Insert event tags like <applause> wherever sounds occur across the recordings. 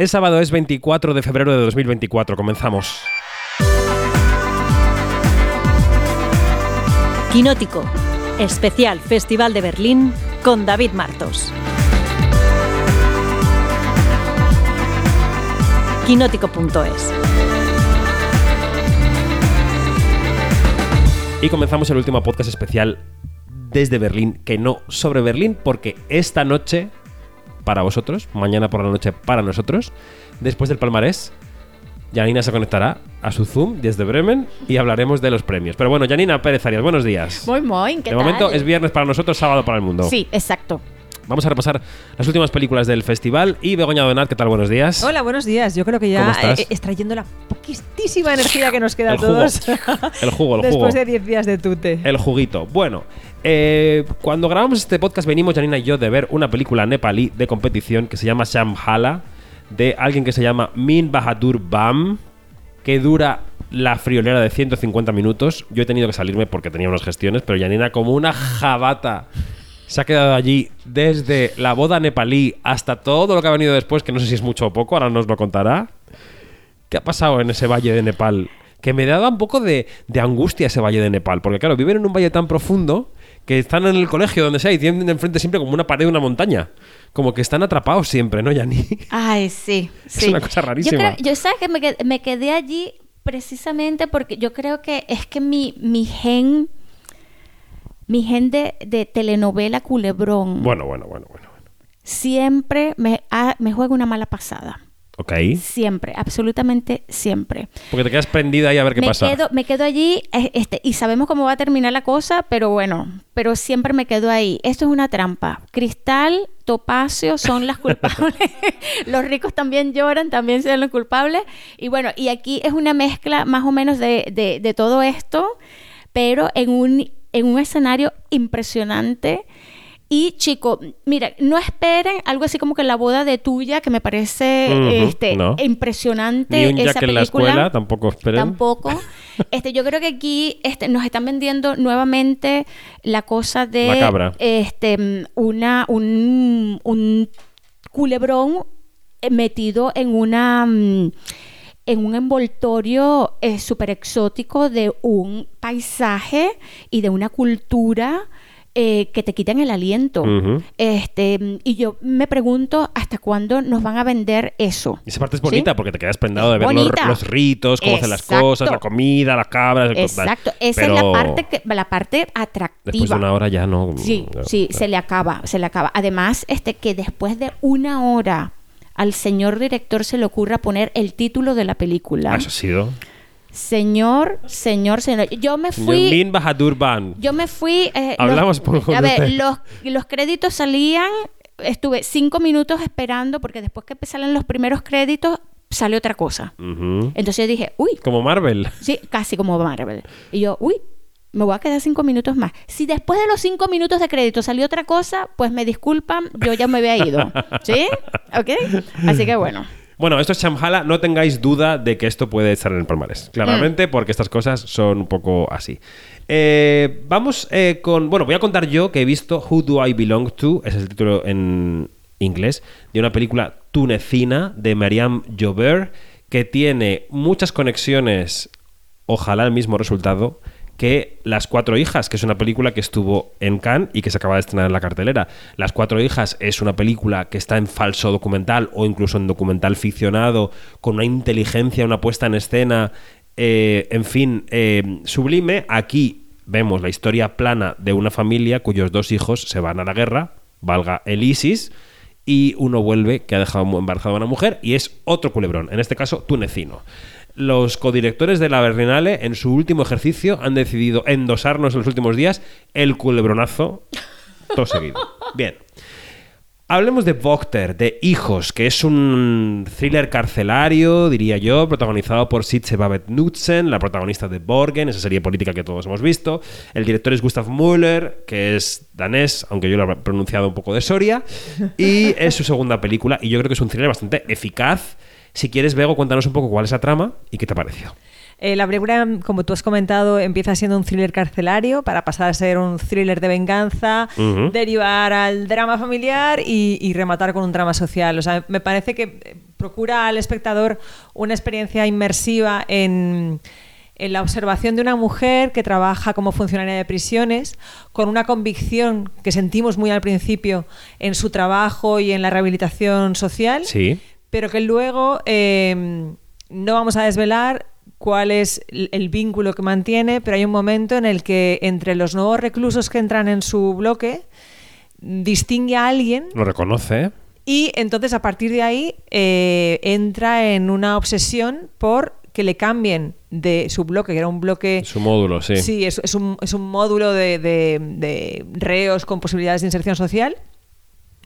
Es sábado, es 24 de febrero de 2024. Comenzamos. Quinótico, especial Festival de Berlín con David Martos. Quinótico.es Y comenzamos el último podcast especial desde Berlín, que no sobre Berlín, porque esta noche para vosotros, mañana por la noche para nosotros, después del palmarés, Janina se conectará a su Zoom desde Bremen y hablaremos de los premios. Pero bueno, Janina Pérez Arias, buenos días. Muy, muy, ¿qué de tal? momento es viernes para nosotros, sábado para el mundo. Sí, exacto. Vamos a repasar las últimas películas del festival. Y Begoña Donat, ¿qué tal? Buenos días. Hola, buenos días. Yo creo que ¿Cómo ya eh, extrayendo la poquísima energía que nos queda a jugo. todos. <laughs> El jugo, el jugo. Después de 10 días de tute. El juguito. Bueno, eh, cuando grabamos este podcast venimos Janina y yo de ver una película nepalí de competición que se llama Shamhala, de alguien que se llama Min Bahadur Bam, que dura la friolera de 150 minutos. Yo he tenido que salirme porque tenía unas gestiones, pero Janina como una jabata se ha quedado allí desde la boda nepalí hasta todo lo que ha venido después, que no sé si es mucho o poco, ahora nos lo contará. ¿Qué ha pasado en ese valle de Nepal? Que me daba un poco de, de angustia ese valle de Nepal. Porque claro, viven en un valle tan profundo que están en el colegio donde sea y tienen enfrente siempre como una pared de una montaña. Como que están atrapados siempre, ¿no, Yani? Ay, sí, <laughs> sí. una cosa rarísima. Yo, creo, yo sabes que me me quedé allí precisamente porque yo creo que es que mi, mi gen, mi gen de, telenovela culebrón Bueno, bueno, bueno, bueno. bueno. siempre me, ha- me juega una mala pasada. Ok. Siempre, absolutamente siempre. Porque te quedas prendida ahí a ver qué me pasa. Quedo, me quedo allí este, y sabemos cómo va a terminar la cosa, pero bueno, pero siempre me quedo ahí. Esto es una trampa. Cristal, Topacio son las culpables. <laughs> los ricos también lloran, también son los culpables. Y bueno, y aquí es una mezcla más o menos de, de- de todo esto, pero en un, en un escenario impresionante. Y chico, mira, no esperen algo así como que la boda de tuya, que me parece este, no. impresionante. Ni un esa Jack en la película. escuela, tampoco esperen. Tampoco. <laughs> Este, yo creo que aquí este, nos están vendiendo nuevamente la cosa de La cabra. este una un, un culebrón metido en una mm, en un envoltorio eh, súper exótico de un paisaje y de una cultura eh, que te quitan el aliento. Ujú. este, y yo me pregunto hasta cuándo nos van a vender eso. Esa parte es ¿Sí? bonita porque te quedas prendado de ver los, los ritos, cómo hacen las Exacto. cosas, la comida, las cabras. el- Exacto, esa Pero es la parte que, la parte atractiva. Después de una hora ya no. Sí, no, sí, no. se le acaba, se le acaba. Además, este que después de una hora al señor director se le ocurra poner el título de la película. Ah, Eso ha sido. Señor, señor, señor. Yo me fui. Min Bahadur Ban. Yo me fui. eh, Hablamos los- por- A ver, los, los créditos salían. Estuve cinco minutos esperando porque después que salen los primeros créditos sale otra cosa. Entonces yo dije, uy, Como Marvel. Sí, casi como Marvel. Y yo, uy, me voy a quedar cinco minutos más. Si después de los cinco minutos de crédito salió otra cosa, pues me disculpan, yo ya me había ido. <laughs> ¿Sí? ¿Ok? Así que bueno. Bueno, esto es Shamhala. No tengáis duda de que esto puede estar en el palmarés. Claramente, Mm. porque estas cosas son un poco así. Eh, vamos eh, con. Bueno, voy a contar yo que he visto Who Do I Belong To, ese es el título en inglés, de una película tunecina de Mariam Jover, que tiene muchas conexiones, ojalá el mismo resultado, que Las Cuatro Hijas, que es una película que estuvo en Cannes y que se acaba de estrenar en la cartelera. Las Cuatro Hijas es una película que está en falso documental o incluso en documental ficcionado, con una inteligencia, una puesta en escena, eh, en fin, eh, sublime. Aquí vemos la historia plana de una familia cuyos dos hijos se van a la guerra, valga el ISIS, y uno vuelve que ha dejado embarazada a una mujer y es otro culebrón, en este caso tunecino. Los codirectores de la Berlinale en su último ejercicio han decidido endosarnos en los últimos días el culebronazo todo seguido. <laughs> Bien. Hablemos de Vogter, de Hijos, que es un thriller carcelario, diría yo, protagonizado por Sitze Babett Knudsen, la protagonista de Borgen, esa serie política que todos hemos visto. El director es Gustav Müller, que es danés, aunque yo lo he pronunciado un poco de Soria. Y es su segunda película, y yo creo que es un thriller bastante eficaz. Si quieres, Bego, cuéntanos un poco cuál es la trama y qué te pareció. Eh, la película, como tú has comentado, empieza siendo un thriller carcelario para pasar a ser un thriller de venganza, derivar al drama familiar y, y rematar con un drama social. O sea, me parece que eh, procura al espectador una experiencia inmersiva en, en la observación de una mujer que trabaja como funcionaria de prisiones, con una convicción que sentimos muy al principio en su trabajo y en la rehabilitación social Sí. Pero que luego eh, no vamos a desvelar cuál es el vínculo que mantiene, pero hay un momento en el que entre los nuevos reclusos que entran en su bloque distingue a alguien Lo reconoce, y entonces a partir de ahí eh, entra en una obsesión por que le cambien de su bloque, que era un bloque Su módulo, sí. Sí, es, es un, es un módulo de, de- de reos con posibilidades de inserción social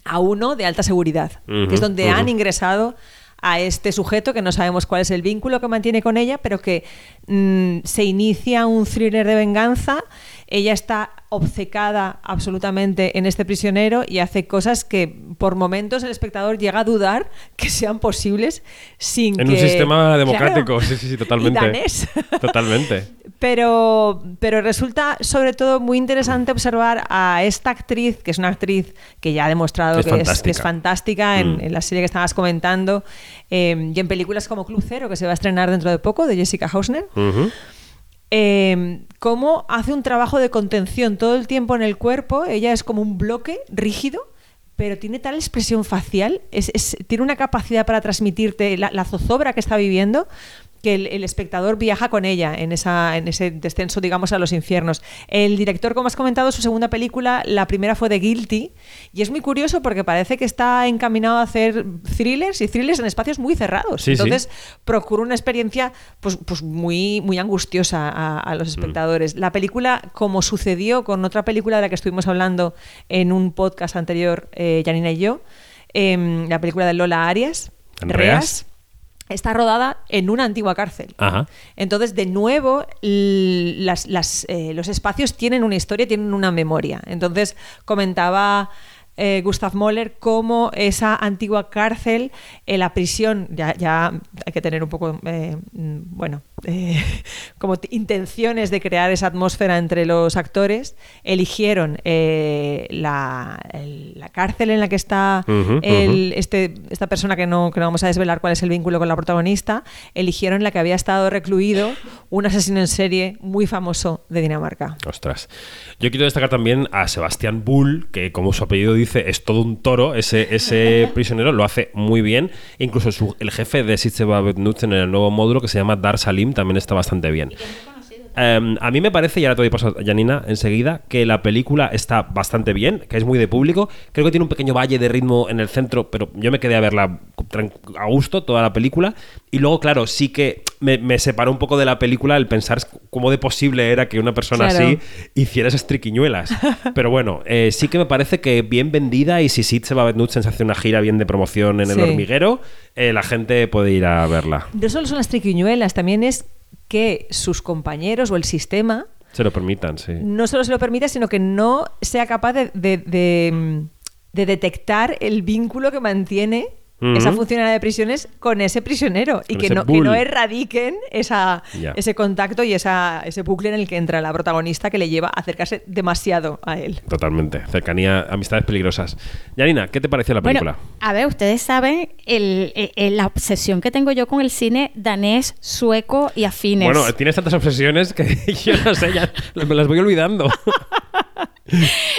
a uno de alta seguridad, que es donde han ingresado a este sujeto que no sabemos cuál es el vínculo que mantiene con ella, pero que mm, se inicia un thriller de venganza. Ella está obcecada absolutamente en este prisionero y hace cosas que por momentos el espectador llega a dudar que sean posibles sin En que... un sistema democrático, Claro. sí, sí, sí, <laughs> totalmente. Y danés. <laughs> Totalmente. Pero, pero resulta sobre todo muy interesante observar a esta actriz, que es una actriz que ya ha demostrado Es que, es, que fantástica. es fantástica en, Mm. en la serie que estabas comentando eh, y en películas como Club Cero, que se va a estrenar dentro de poco, de Jessica Hausner. Eh, cómo hace un trabajo de contención todo el tiempo en el cuerpo. Ella es como un bloque rígido, pero tiene tal expresión facial, tiene una capacidad para transmitirte la zozobra que está viviendo que el, el espectador viaja con ella en, esa, en ese descenso, digamos, a los infiernos. El director, como has comentado, su segunda película, la primera fue The Guilty, y es muy curioso porque parece que está encaminado a hacer thrillers y thrillers en espacios muy cerrados. Sí, sí. Entonces, procura una experiencia pues, pues muy, muy angustiosa a, a Mm. los espectadores. La película, como sucedió con otra película de la que estuvimos hablando en un podcast anterior, eh, Janina y yo, em, la película de Lola Arias, Andreas. Está rodada en una antigua cárcel. Ajá. Entonces, de nuevo, las- las, eh, los espacios tienen una historia, tienen una memoria. Entonces, comentaba eh, Gustav Mahler cómo esa antigua cárcel, eh, la prisión, ya, ya hay que tener un poco, eh, mm, bueno, eh, <laughs> como intenciones de crear esa atmósfera entre los actores, eligieron eh, la, el- la cárcel en la que está el, este, esta persona que no, que no vamos a desvelar cuál es el vínculo con la protagonista, eligieron la que había estado recluido un asesino en serie muy famoso de Dinamarca. Ostras. Yo quiero destacar también a Sebastián Bull, que como su apellido dice, es todo un toro. Ese, ese <laughs> prisionero lo hace muy bien. Incluso su- el jefe de Knudsen en el nuevo módulo, que se llama Dar Salim, también está bastante bien. Em, a mí me parece, y ahora te doy paso a Janina enseguida, que la película está bastante bien, que es muy de público. Creo que tiene un pequeño valle de ritmo en el centro, pero yo me quedé a verla a gusto toda la película. Y luego, claro, sí que me, me separó un poco de la película el pensar cómo de posible era que una persona Claro. así hiciera esas triquiñuelas. <laughs> Pero bueno, eh, sí que me parece que bien vendida y si Sitze Knudsen se hace una gira bien de promoción en el Sí. hormiguero, eh, la gente puede ir a verla. No solo son las triquiñuelas, también es que sus compañeros o el sistema Se lo permitan, sí. no solo se lo permite, sino que no sea capaz de, de- de, mm, de detectar el vínculo que mantiene Esa funcionaria de prisiones con ese prisionero y que no, que no erradiquen esa, ese contacto y esa, ese bucle en el que entra la protagonista que le lleva a acercarse demasiado a él. Totalmente. Cercanía, amistades peligrosas. Yanina, ¿qué te pareció la película? Bueno, a ver, ustedes saben el- el- el- la obsesión que tengo yo con el cine danés, sueco y afines. Bueno, tienes tantas obsesiones que <laughs> yo no sé, ya me las voy olvidando. <laughs>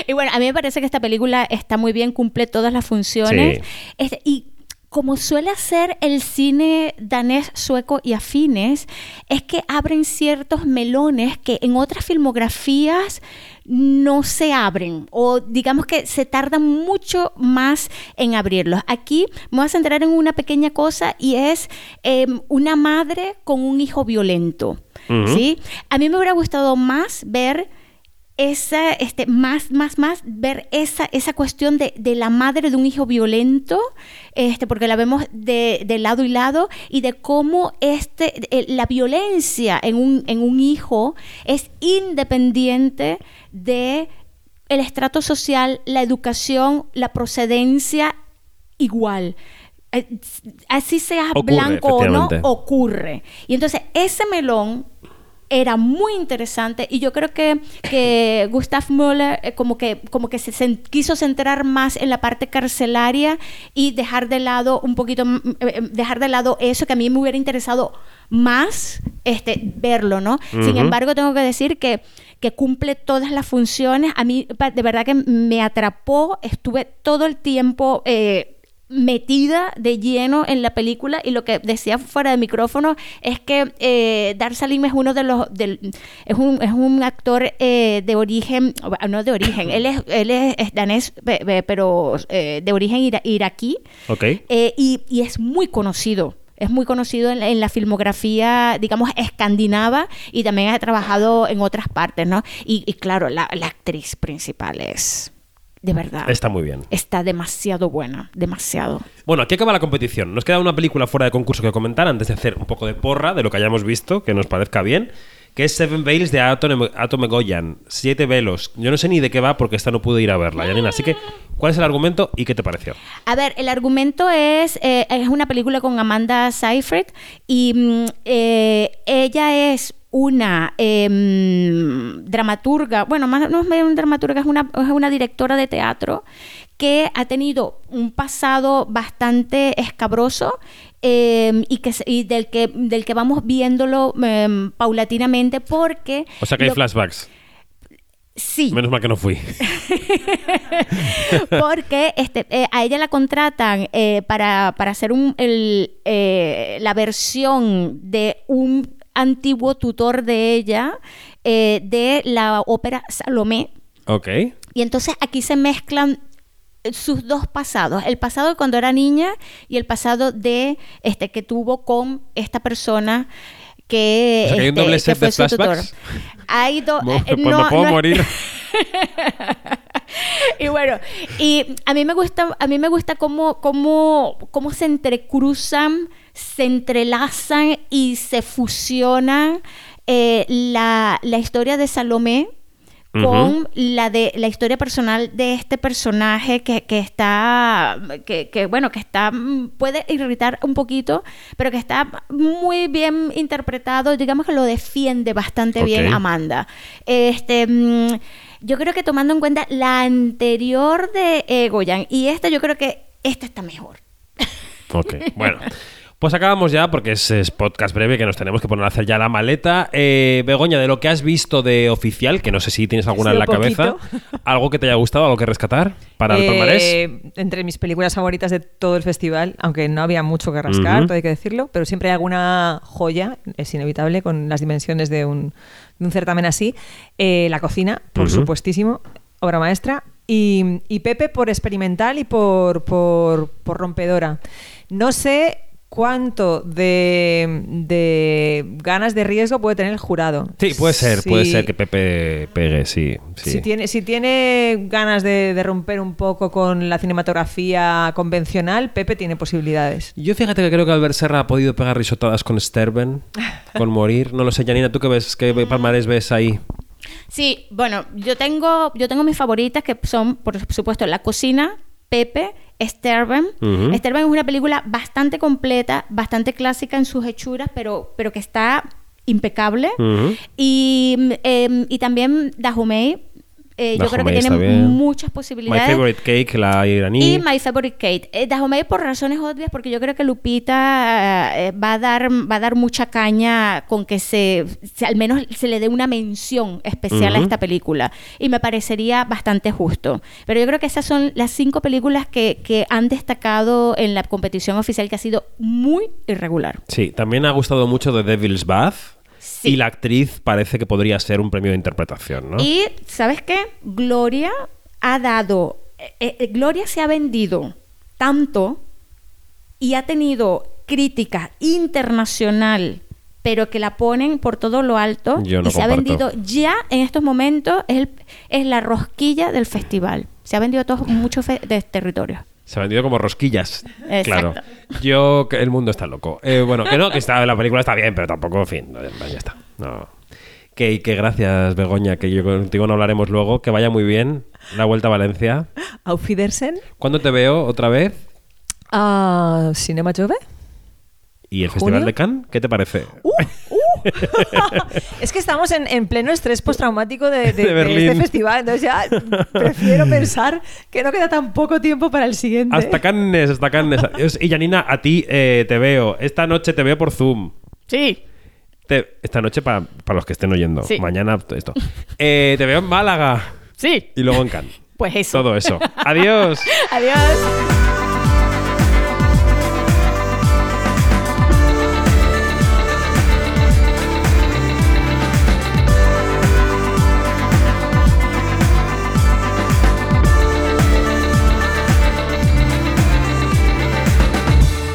Y bueno, a mí me parece que esta película está muy bien, cumple todas las funciones. Sí. Este, y como suele hacer el cine danés, sueco y afines, es que abren ciertos melones que en otras filmografías no se abren o digamos que se tardan mucho más en abrirlos. Aquí me voy a centrar en una pequeña cosa y es eh, una madre con un hijo violento. ¿sí? A mí me hubiera gustado más ver esa, este, más, más, más, ver esa, esa cuestión de, de la madre de un hijo violento, este, porque la vemos de, de lado y lado, y de cómo este, eh, la violencia en un, en un hijo es independiente de el estrato social, la educación, la procedencia igual. eh, así sea Ocurre, blanco o no, ocurre. Y entonces ese melón era muy interesante y yo creo que, que Gustav Müller eh, como que, como que se quiso centrar más en la parte carcelaria y dejar de lado un poquito, mm, eh, eh, dejar de lado eso que a mí me hubiera interesado más este, verlo, ¿no? Sin embargo, tengo que decir que, que cumple todas las funciones. A mí de verdad que me atrapó, estuve todo el tiempo... eh, metida de lleno en la película y lo que decía fuera de micrófono es que eh, Dar Salim es uno de los del- es un es un actor eh, de origen no de origen él es él es, es danés pe- pe- pero eh, de origen ira- iraquí Ok. eh, y, y es muy conocido. Es muy conocido en la, en la filmografía, digamos, escandinava y también ha trabajado en otras partes, ¿no? Y, y claro, la, la actriz principal es, de verdad, Está muy bien. está demasiado buena, demasiado. Bueno, aquí acaba la competición. Nos queda una película fuera de concurso que comentar antes de hacer un poco de porra de lo que hayamos visto, que nos parezca bien, que es Seven Veils de Atom, Atom Goyan. Siete velos. Yo no sé ni de qué va porque esta no pude ir a verla, Janina. Así que, ¿cuál es el argumento y qué te pareció? A ver, el argumento es, eh, es una película con Amanda Seyfried y mm, eh, ella es una em, dramaturga, bueno, más, no es medio una dramaturga, es una, es una directora de teatro que ha tenido un pasado bastante escabroso em, y, que, y del, que, del que vamos viéndolo em, paulatinamente porque... O sea que hay lo- flashbacks. Sí. Menos mal que no fui. <laughs> porque este, eh, a ella la contratan eh, para, para hacer un, el, eh, la versión de un antiguo tutor de ella eh, de la ópera Salomé. Ok. Y entonces aquí se mezclan sus dos pasados, el pasado de cuando era niña y el pasado de este que tuvo con esta persona que, O sea, hay un este, doble set de flashbacks. Hay do- <laughs> Mo- eh, pues no- puedo no morir. <laughs> y bueno, y a mí me gusta, a mí me gusta cómo, cómo, cómo se entrecruzan, se entrelazan y se fusionan eh, la, la historia de Salomé con la de la historia personal de este personaje que, que está que, que, bueno que está mm, puede irritar un poquito pero que está muy bien interpretado digamos que lo defiende bastante bien. Amanda este mm, yo creo que tomando en cuenta la anterior de eh, Goyan y esta yo creo que esta está mejor Ok, bueno. <laughs> Pues acabamos ya porque es, es podcast breve que nos tenemos que poner a hacer ya la maleta. Eh, Begoña, de lo que has visto de oficial, que no sé si tienes alguna en la cabeza, <laughs> algo que te haya gustado, algo que rescatar para el Eh, palmarés. Entre mis películas favoritas de todo el festival, aunque no había mucho que rascar, todo hay que decirlo, pero siempre hay alguna joya, es inevitable, con las dimensiones de un, de un certamen así. Eh, la cocina, por supuestísimo, obra maestra. Y, y Pepe por experimental y por, por, por rompedora. No sé cuánto de, de ganas de riesgo puede tener el jurado. Sí, puede ser, puede ser que Pepe pegue, sí. sí. Si tiene, si tiene ganas de, de romper un poco con la cinematografía convencional, Pepe tiene posibilidades. Yo fíjate que creo que Albert Serra ha podido pegar risotadas con Sterben, <laughs> con Morir. No lo sé, Janina, ¿tú qué ves? ¿Qué palmarés ves ahí? Sí, bueno, yo tengo, yo tengo mis favoritas que son, por supuesto, La Cocina, Pepe, Sterben. Ujú. Sterben es una película bastante completa, bastante clásica en sus hechuras, pero, pero que está impecable. Y, em, y también Dahomey, eh, yo creo que tiene muchas My posibilidades. Favorite Cake, la iraní. Y My Favorite Kate. Eh, Dahomey por razones obvias, porque yo creo que Lupita eh, va, a dar, va a dar mucha caña con que se, se- al menos se le dé una mención especial a Ujú. esta película. Y me parecería bastante justo. Pero yo creo que esas son las cinco películas que, que han destacado en la competición oficial, que ha sido muy irregular. Sí, también ha gustado mucho The Devil's Bath. Sí. Y la actriz parece que podría ser un premio de interpretación, ¿no? Y, ¿sabes qué? Gloria ha dado, eh, eh, Gloria se ha vendido tanto y ha tenido crítica internacional, pero que la ponen por todo lo alto Yo no y se ha vendido ya en estos momentos, es, el- es la rosquilla del festival. Se ha vendido a todos muchos fe- de territorios. Se ha vendido como rosquillas. Exacto. Claro. Yo, que el mundo está loco. Eh, bueno, que no, que está, la película está bien, pero tampoco, en fin, no, ya está. No. Que, que gracias, Begoña, que yo contigo no hablaremos luego. Que vaya muy bien la vuelta a Valencia. Auf Wiedersehen. ¿Cuándo te veo otra vez? Ah, Cinema Jove. ¿Y el Festival de Cannes? ¿Qué te parece? ¡Uh! ¡Uh! <laughs> es que estamos en, en pleno estrés postraumático de, de- <laughs> De de Berlín. este festival. Entonces ya prefiero <laughs> pensar que no queda tan poco tiempo para el siguiente. Hasta Cannes, hasta Cannes. Y Janina, a ti eh, te veo. Esta noche te veo por Zoom. Sí. Te- esta noche para los que estén oyendo. Sí. Mañana esto. Eh, te veo en Málaga. Sí. Y luego en Cannes. Pues eso. Todo eso. Adiós. Adiós.